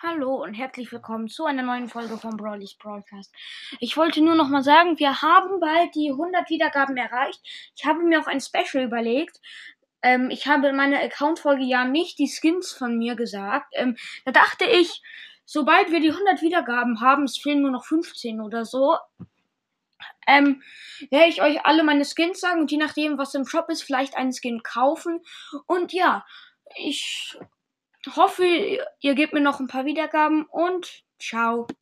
Hallo und herzlich willkommen zu einer neuen Folge vom Brawlys Broadcast. Ich wollte nur noch mal sagen, wir haben bald die 100 Wiedergaben erreicht. Ich habe mir auch ein Special überlegt. Ähm, ich habe in meiner Account-Folge ja nicht die Skins von mir gesagt. Ähm, da dachte ich, sobald wir die 100 Wiedergaben haben, es fehlen nur noch 15 oder so, ähm, werde ich euch alle meine Skins sagen und je nachdem, was im Shop ist, vielleicht einen Skin kaufen. Und ja, ich hoffe, ihr gebt mir noch ein paar Wiedergaben und ciao.